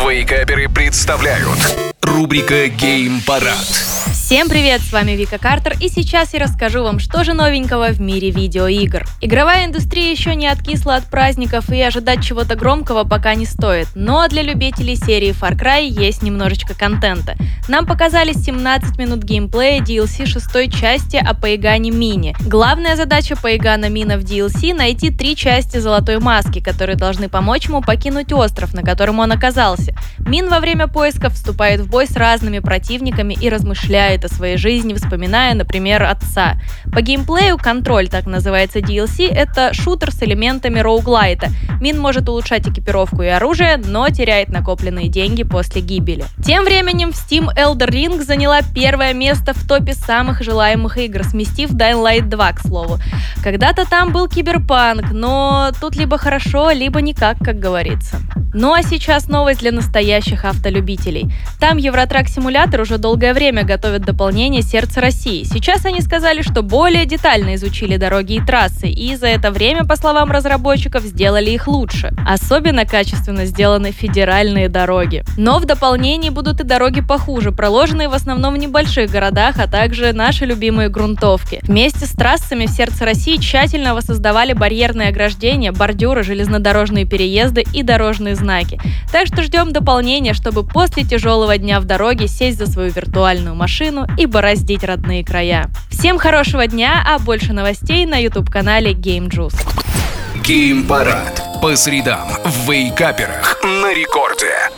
Вейкаперы представляют рубрика Гейм Парад. Всем привет, с вами Вика Картер, и сейчас я расскажу вам, что же новенького в мире видеоигр. Игровая индустрия еще не откисла от праздников, и ожидать чего-то громкого пока не стоит, но для любителей серии Far Cry есть немножечко контента. Нам показали 17 минут геймплея DLC шестой части о Паигане Мини. Главная задача Паигана Мина в DLC — найти три части Золотой Маски, которые должны помочь ему покинуть остров, на котором он оказался. Мин во время поиска вступает в бой с разными противниками и размышляет о своей жизни, вспоминая, например, отца. По геймплею «Контроль», так называется DLC, это шутер с элементами роуглайта. Мин может улучшать экипировку и оружие, но теряет накопленные деньги после гибели. Тем временем в Steam Elder Ring заняла первое место в топе самых желаемых игр, сместив Dying Light 2, к слову. Когда-то там был киберпанк, но тут либо хорошо, либо никак, как говорится. Ну а сейчас новость для настоящих автолюбителей. Там Евротрак Симулятор уже долгое время готовит дополнение «Сердце России». Сейчас они сказали, что более детально изучили дороги и трассы, и за это время, по словам разработчиков, сделали их лучше. Особенно качественно сделаны федеральные дороги. Но в дополнении будут и дороги похуже, проложенные в основном в небольших городах, а также наши любимые грунтовки. Вместе с трассами в «Сердце России» тщательно воссоздавали барьерные ограждения, бордюры, железнодорожные переезды и дорожные знаки. Так что ждем дополнения, чтобы после тяжелого дня в дороге сесть за свою виртуальную машину и бороздить родные края. Всем хорошего дня, а больше новостей на YouTube-канале Game Juice. Гейм Парад. По средам в Вейкаперах на рекорде.